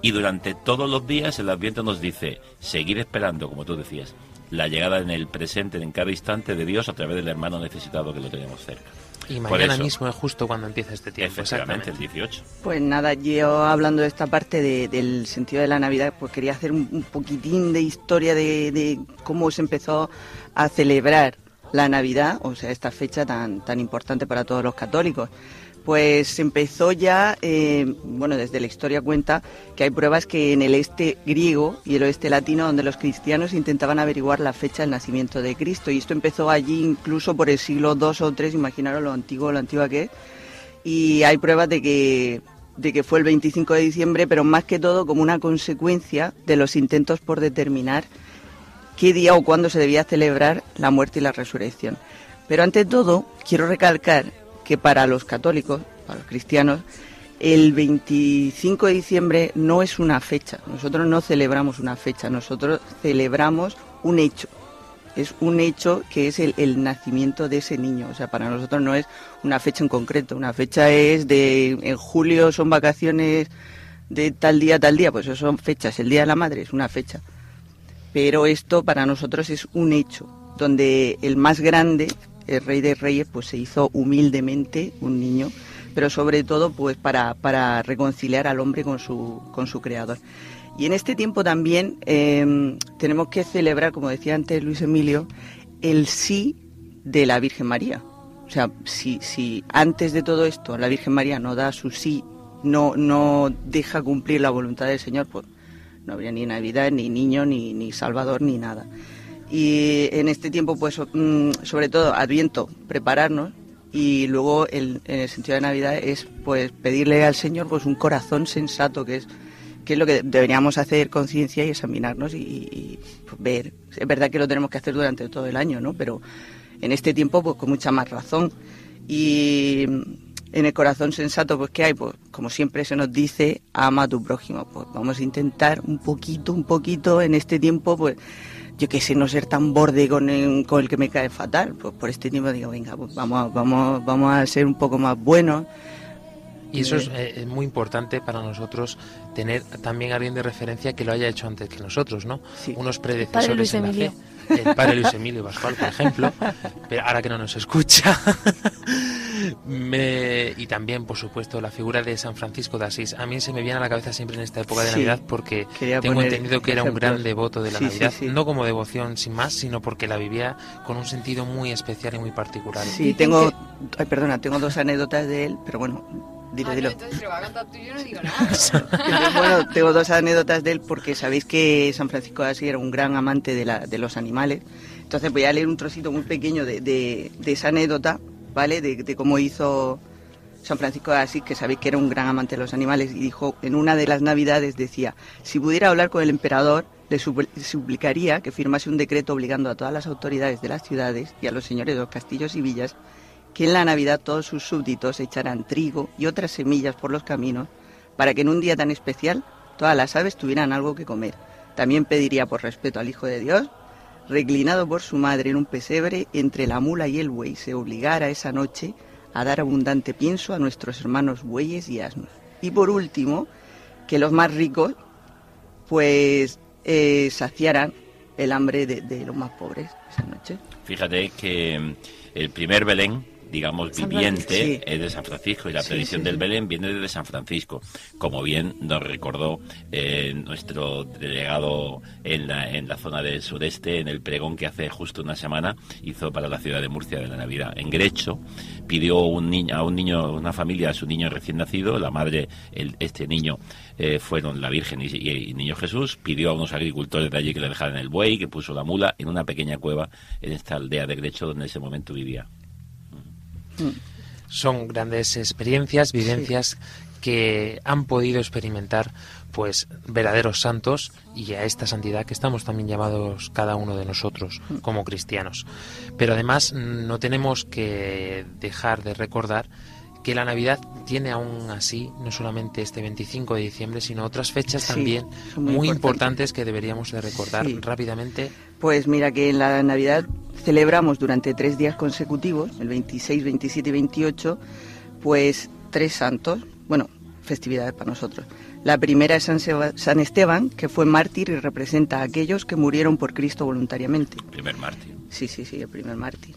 Y durante todos los días el Adviento nos dice, seguir esperando, como tú decías, la llegada en el presente, en cada instante de Dios a través del hermano necesitado que lo tenemos cerca. Y mañana eso, mismo es justo cuando empieza este tiempo. Efectivamente, el exactamente. 18. Pues nada, yo hablando de esta parte de- del sentido de la Navidad, pues quería hacer un, un poquitín de historia de, de cómo se empezó a celebrar la Navidad, o sea, esta fecha tan, tan importante para todos los católicos. Pues empezó ya, eh, bueno, desde la historia cuenta que hay pruebas que en el este griego y el oeste latino, donde los cristianos intentaban averiguar la fecha del nacimiento de Cristo, y esto empezó allí incluso por el siglo II o III, imaginaros lo antiguo, lo antigua que es, y hay pruebas de que, de que fue el 25 de diciembre, pero más que todo como una consecuencia de los intentos por determinar qué día o cuándo se debía celebrar la muerte y la resurrección. Pero ante todo, quiero recalcar que para los católicos, para los cristianos, el 25 de diciembre no es una fecha. Nosotros no celebramos una fecha, nosotros celebramos un hecho. Es un hecho que es el, nacimiento de ese niño. O sea, para nosotros no es una fecha en concreto. Una fecha es de en julio son vacaciones de tal día, tal día. Pues eso son fechas. El Día de la Madre es una fecha. Pero esto para nosotros es un hecho, donde el más grande, el Rey de Reyes, pues se hizo humildemente un niño, pero sobre todo pues para, para reconciliar al hombre con su, con su creador. Y en este tiempo también eh, tenemos que celebrar, como decía antes Luis Emilio, el sí de la Virgen María. O sea, si, si antes de todo esto la Virgen María no da su sí, no, no deja cumplir la voluntad del Señor, pues no habría ni Navidad, ni niño, ni, ni Salvador, ni nada. Y en este tiempo, pues, mm, sobre todo, Adviento, prepararnos y luego en el sentido de Navidad es, pues, pedirle al Señor, pues, un corazón sensato, que es, que es lo que deberíamos hacer conciencia y examinarnos y, pues, ver. Es verdad que lo tenemos que hacer durante todo el año, ¿no? Pero en este tiempo, pues, con mucha más razón. Y en el corazón sensato, pues, ¿qué hay? Pues, como siempre se nos dice, ama a tu prójimo. Pues vamos a intentar un poquito, un poquito en este tiempo, pues, yo qué sé, no ser tan borde con el, con el que me cae fatal. Pues por este tiempo digo, venga, pues vamos, a- vamos, vamos a ser un poco más buenos. Y eso es, eh, es muy importante para nosotros tener también a alguien de referencia que lo haya hecho antes que nosotros, ¿no? Unos Padre predecesores Luis en la fe. El padre Luis Emilio Pascual, por ejemplo, pero ahora que no nos escucha. Me- y también, por supuesto, la figura de San Francisco de Asís. A mí se me viene a la cabeza siempre en esta época de Sí, Navidad porque tengo entendido que era un gran devoto de la Sí, Navidad, sí. no como devoción sin más, sino porque la vivía con un sentido muy especial y muy particular. Sí, tengo, ay, perdona, tengo dos anécdotas de él, pero bueno, dilo, dilo. Entonces lo va a contar tú y yo no digo nada. Entonces, bueno, tengo dos anécdotas de él porque sabéis que San Francisco de Asís era un gran amante de, la, de los animales. Entonces voy a leer un trocito muy pequeño de, de- de esa anécdota, ¿vale? De, de cómo hizo San Francisco de Asís, que sabéis que era un gran amante de los animales, y dijo, en una de las navidades decía, si pudiera hablar con el emperador, le supl- suplicaría que firmase un decreto obligando a todas las autoridades de las ciudades y a los señores de los castillos y villas que en la Navidad todos sus súbditos echaran trigo y otras semillas por los caminos para que en un día tan especial todas las aves tuvieran algo que comer. También pediría por respeto al Hijo de Dios, reclinado por su madre en un pesebre entre la mula y el buey, se obligara esa noche a dar abundante pienso a nuestros hermanos bueyes y asnos. Y por último, que los más ricos, pues eh, saciaran el hambre de, de los más pobres esa noche. Fíjate que mm, el primer Belén, digamos, viviente, es de San Francisco y la tradición del. Belén viene desde San Francisco, como bien nos recordó eh, nuestro delegado en la, en la zona del sureste, en el pregón que hace justo una semana hizo para la ciudad de Murcia de la Navidad. En Grecho pidió un niño, a un niño, una familia, a su niño recién nacido, la madre, el, este niño eh, fueron la Virgen y, y- y Niño Jesús, pidió a unos agricultores de allí que le dejaran el buey, que puso la mula en una pequeña cueva en esta aldea de Grecho donde en ese momento vivía. Son grandes experiencias, vivencias que han podido experimentar pues verdaderos santos y a esta santidad que estamos también llamados cada uno de nosotros como cristianos. Pero además mm, no tenemos que dejar de recordar que la Navidad tiene aún así no solamente este 25 de diciembre, sino otras fechas Sí, también muy, importantes que deberíamos de recordar Sí. rápidamente. Pues mira que en la Navidad celebramos durante tres días consecutivos, el 26, 27 y 28, pues tres santos, bueno, festividades para nosotros. La primera es San, Seba- San Esteban, que fue mártir y representa a aquellos que murieron por Cristo voluntariamente. Primer mártir. Sí, sí, sí, el primer mártir.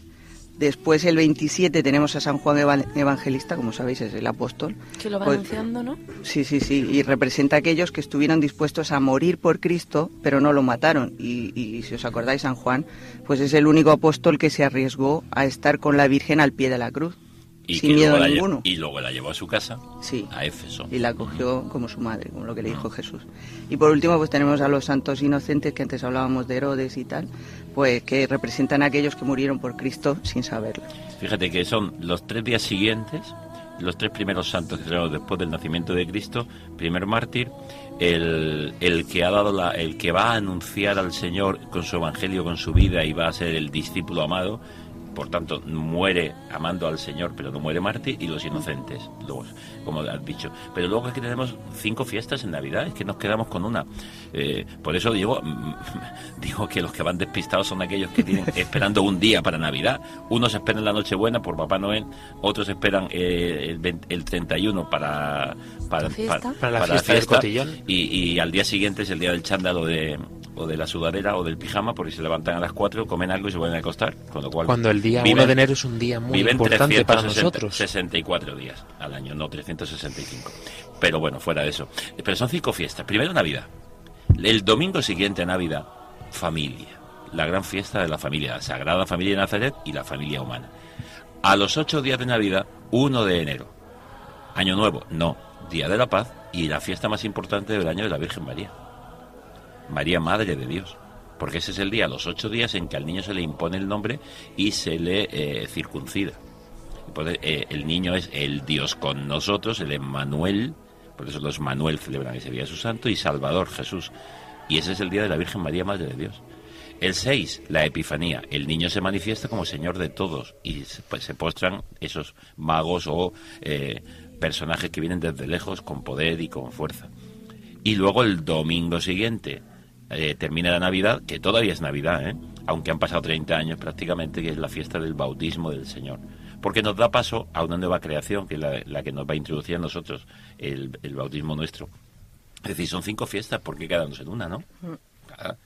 Después el 27 tenemos a San Juan Eva- Evangelista, como sabéis es el apóstol. Que lo va Pues- anunciando, ¿no? Sí, sí, sí, y representa a aquellos que estuvieron dispuestos a morir por Cristo, pero no lo mataron. Y, y si os acordáis, San Juan, pues es el único apóstol que se arriesgó a estar con la Virgen al pie de la cruz, Y, sin miedo lle- ninguno. y luego la llevó a su casa, Sí. a Éfeso. Y la acogió como su madre, como lo que le dijo Jesús. Y por último, pues tenemos a los santos inocentes, que antes hablábamos de Herodes y tal, pues que representan a aquellos que murieron por Cristo sin saberlo. Fíjate que son los tres días siguientes, los tres primeros santos que tenemos después del nacimiento de Cristo, primer mártir, el, el que ha dado la, el que va a anunciar al Señor con su evangelio, con su vida y va a ser el discípulo amado, por tanto muere amando al Señor, pero no muere mártir, y los inocentes, como has dicho. Pero luego es que tenemos cinco fiestas en Navidad, es que nos quedamos con una. Eh, por eso digo, digo que los que van despistados son aquellos que tienen esperando un día para Navidad. Unos esperan la Nochebuena por Papá Noel, otros esperan eh, el, 20 el 31 para, para, fiesta. para- Para la para fiesta del. Y, y al día siguiente es el día del chándal o de, o de la sudadera o del pijama, porque se levantan a las 4, comen algo y se vuelven a acostar. Con lo cual Cuando el día viven- 1 de enero es un día muy viven importante para 360 nosotros. 64 días al año, no 365. Pero bueno, fuera de eso. Pero son cinco fiestas. Primero Navidad. El domingo siguiente Navidad, familia. La gran fiesta de la familia, la Sagrada Familia de Nazaret y la familia humana. A los ocho días de Navidad, 1 de enero. Año Nuevo, no. Día de la Paz y la fiesta más importante del año de la Virgen María. María, Madre de Dios. Porque ese es el día, los ocho días en que al niño se le impone el nombre y se le eh, circuncida. Eh, el niño es el Dios con nosotros, el Emmanuel, por eso los Manuel celebran ese día su santo, y Salvador, Jesús. Y ese es el día de la Virgen María, Madre de Dios. El 6, la Epifanía. El niño se manifiesta como Señor de todos y se, pues, postran esos magos o eh, personajes que vienen desde lejos con poder y con fuerza. Y luego el domingo siguiente eh, termina la Navidad, que todavía es Navidad, ¿eh? aunque han pasado 30 años prácticamente, que es la fiesta del bautismo del Señor. Porque nos da paso a una nueva creación, que es la, la que nos va a introducir a nosotros, el, el bautismo nuestro. Es decir, son cinco fiestas, ¿por qué quedarnos en una, no? Claro,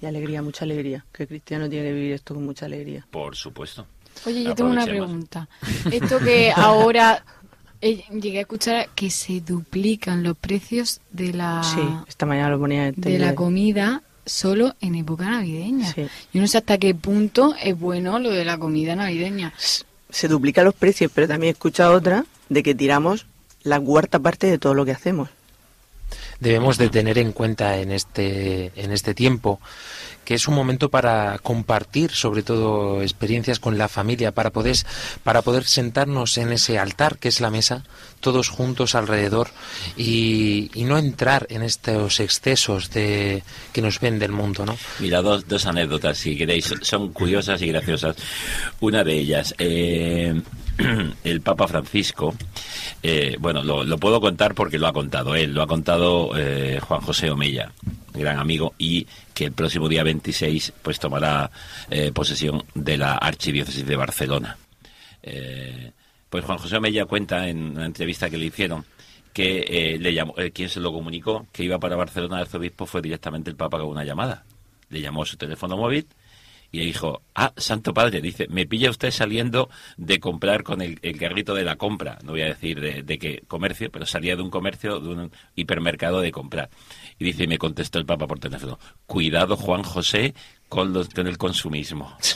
Y alegría, mucha alegría. Que el cristiano tiene que vivir esto con mucha alegría. por supuesto. Oye, yo tengo una pregunta. Esto que ahora eh, llegué a escuchar que se duplican los precios de la Sí, esta mañana lo ponía en de la comida solo en época navideña. Yo no sé hasta qué punto es bueno lo de la comida navideña. Se duplican los precios, pero también he escuchado otra de que tiramos la cuarta parte de todo lo que hacemos. Debemos de tener en cuenta en este en este tiempo que es un momento para compartir sobre todo experiencias con la familia para poder para poder sentarnos en ese altar que es la mesa todos juntos alrededor y, y no entrar en estos excesos de que nos ven del mundo no Mira, dos, dos anécdotas, si queréis, son curiosas y graciosas. Una de ellas, eh, el Papa Francisco, eh, bueno, lo, lo puedo contar porque lo ha contado él, lo ha contado eh, Juan José Omella, gran amigo, y que el próximo día 26 pues tomará eh, posesión de la Archidiócesis de Barcelona. Eh, pues Juan José Omella cuenta en una entrevista que le hicieron que le llamó, quien se lo comunicó que iba para Barcelona el arzobispo fue directamente el Papa con una llamada. Le llamó a su teléfono móvil y dijo, ah, Santo Padre, dice, me pilla usted saliendo de comprar con el, el carrito de la compra, no voy a decir de, de qué comercio, pero salía de un comercio, de un hipermercado de comprar. Y dice, y me contestó el Papa por teléfono, cuidado Juan José con, los, con el consumismo. Sí,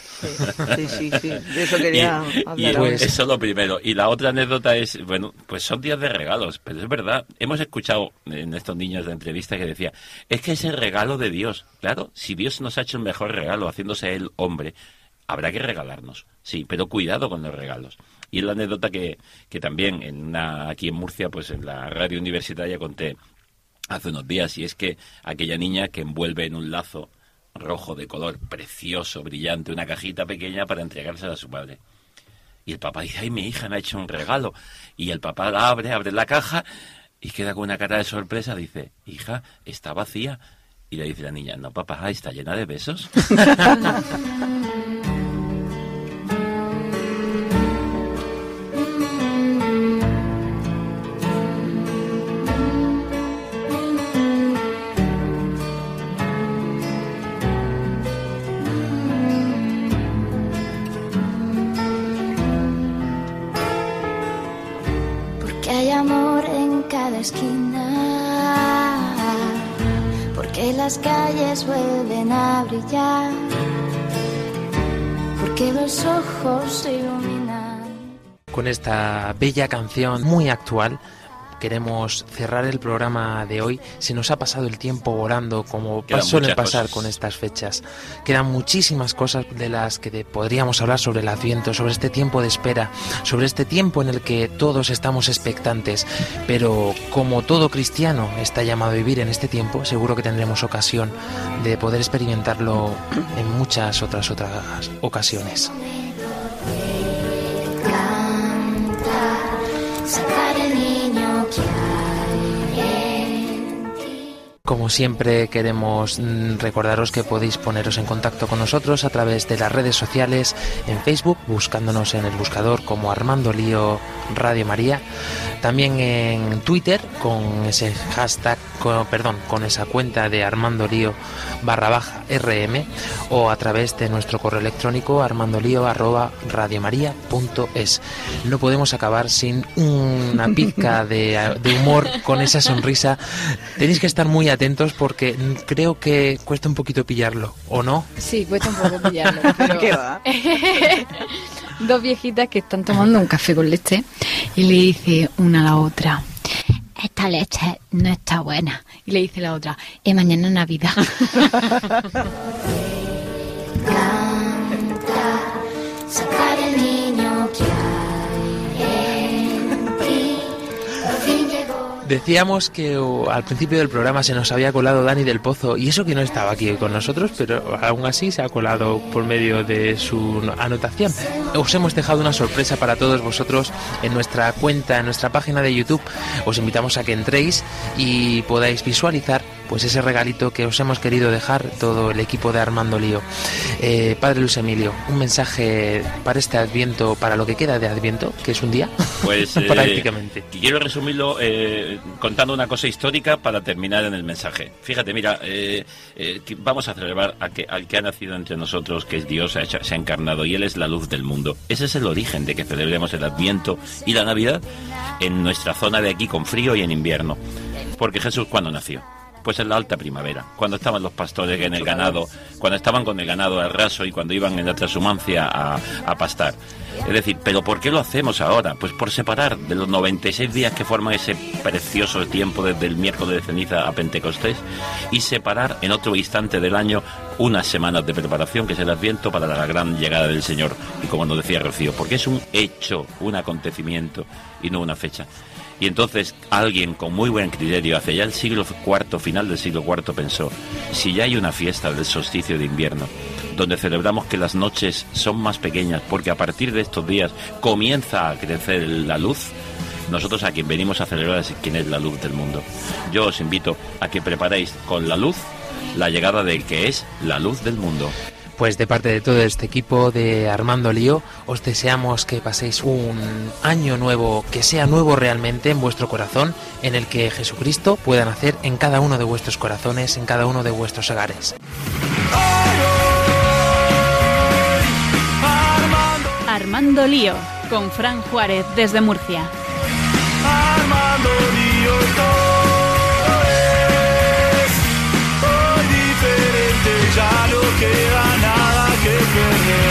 sí, sí. De eso quería Y- hablar. y ahora. eso es lo primero. Y la otra anécdota es, bueno, pues son días de regalos, pero es verdad. Hemos escuchado en estos niños de entrevista que decía, es que es el regalo de Dios. Claro, si Dios nos ha hecho el mejor regalo, haciéndose el hombre, habrá que regalarnos. Sí, pero cuidado con los regalos. Y es la anécdota que, que también en una, aquí en Murcia, pues en la radio universitaria conté hace unos días, y es que aquella niña que envuelve en un lazo rojo de color precioso, brillante, una cajita pequeña para entregársela a su padre. Y el papá dice, ay, mi hija me ha hecho un regalo. Y el papá la abre, abre la caja y queda con una cara de sorpresa. Dice, hija, está vacía. Y le dice la niña, no, papá, está llena de besos. brillar. Porque los ojos se iluminan. Con esta bella canción muy actual queremos cerrar el programa de hoy. Se nos ha pasado el tiempo volando como Quedan suele pasar cosas. con estas fechas. Quedan muchísimas cosas de las que podríamos hablar sobre el Adviento, sobre este tiempo de espera, sobre este tiempo en el que todos estamos expectantes. Pero como todo cristiano está llamado a vivir en este tiempo, seguro que tendremos ocasión de poder experimentarlo en muchas otras otras ocasiones. Como siempre queremos mm, recordaros que podéis poneros en contacto con nosotros a través de las redes sociales en Facebook, buscándonos en el buscador como Armando Lío Radio María, también en Twitter con ese hashtag, con- perdón, con esa cuenta de Armando Lío barra baja RM o a través de nuestro correo electrónico armandolío arroba radiomaria.es. No podemos acabar sin una pizca de, de humor con esa sonrisa. Tenéis que estar muy atentos porque creo que cuesta un poquito pillarlo, ¿o no? Sí, cuesta un poco pillarlo. Pero... ¿Qué va? Dos viejitas que están tomando un café con leche y le dice una a la otra, esta leche no está buena. Y le dice la otra, y mañana es Navidad. Decíamos que al principio del programa se nos había colado Dani del Pozo y eso que no estaba aquí con nosotros, pero aún así se ha colado por medio de su anotación. Os hemos dejado una sorpresa para todos vosotros en nuestra cuenta, en nuestra página de YouTube. Os invitamos a que entréis y podáis visualizar pues ese regalito que os hemos querido dejar todo el equipo de Armando Lío. Eh, Padre Luis Emilio, un mensaje para este Adviento, para lo que queda de Adviento, que es un día, Pues eh, prácticamente. quiero resumirlo eh, contando una cosa histórica para terminar en el mensaje. Fíjate, mira, eh, vamos a celebrar a que, al que ha nacido entre nosotros, que es Dios, se ha, hecho- se ha encarnado y Él es la luz del mundo. Ese es el origen de que celebremos el Adviento y la Navidad en nuestra zona de aquí con frío y en invierno. Porque Jesús, ¿cuándo nació? Pues en la alta primavera, cuando estaban los pastores en el ganado, cuando estaban con el ganado al raso y cuando iban en la transhumancia a, a pastar. Es decir, ¿pero por qué lo hacemos ahora? Pues por separar de los 96 días que forman ese precioso tiempo desde el miércoles de ceniza a Pentecostés y separar en otro instante del año unas semanas de preparación, que es el Adviento, para la gran llegada del Señor. Y como nos decía Rocío, porque es un hecho, un acontecimiento y no una fecha. Y entonces alguien con muy buen criterio, hacia ya el siglo IV, final del siglo IV, pensó, si ya hay una fiesta del solsticio de invierno, donde celebramos que las noches son más pequeñas, porque a partir de estos días comienza a crecer la luz, nosotros a quien venimos a celebrar es quien es la luz del mundo. Yo os invito a que preparéis con la luz la llegada del que es la luz del mundo. Pues de parte de todo este equipo de Armando Lío, os deseamos que paséis un año nuevo, que sea nuevo realmente en vuestro corazón, en el que Jesucristo pueda nacer en cada uno de vuestros corazones, en cada uno de vuestros hogares. Armando Lío, con Fran Juárez desde Murcia. Armando Lío todo es hoy diferente, ya nada que perder.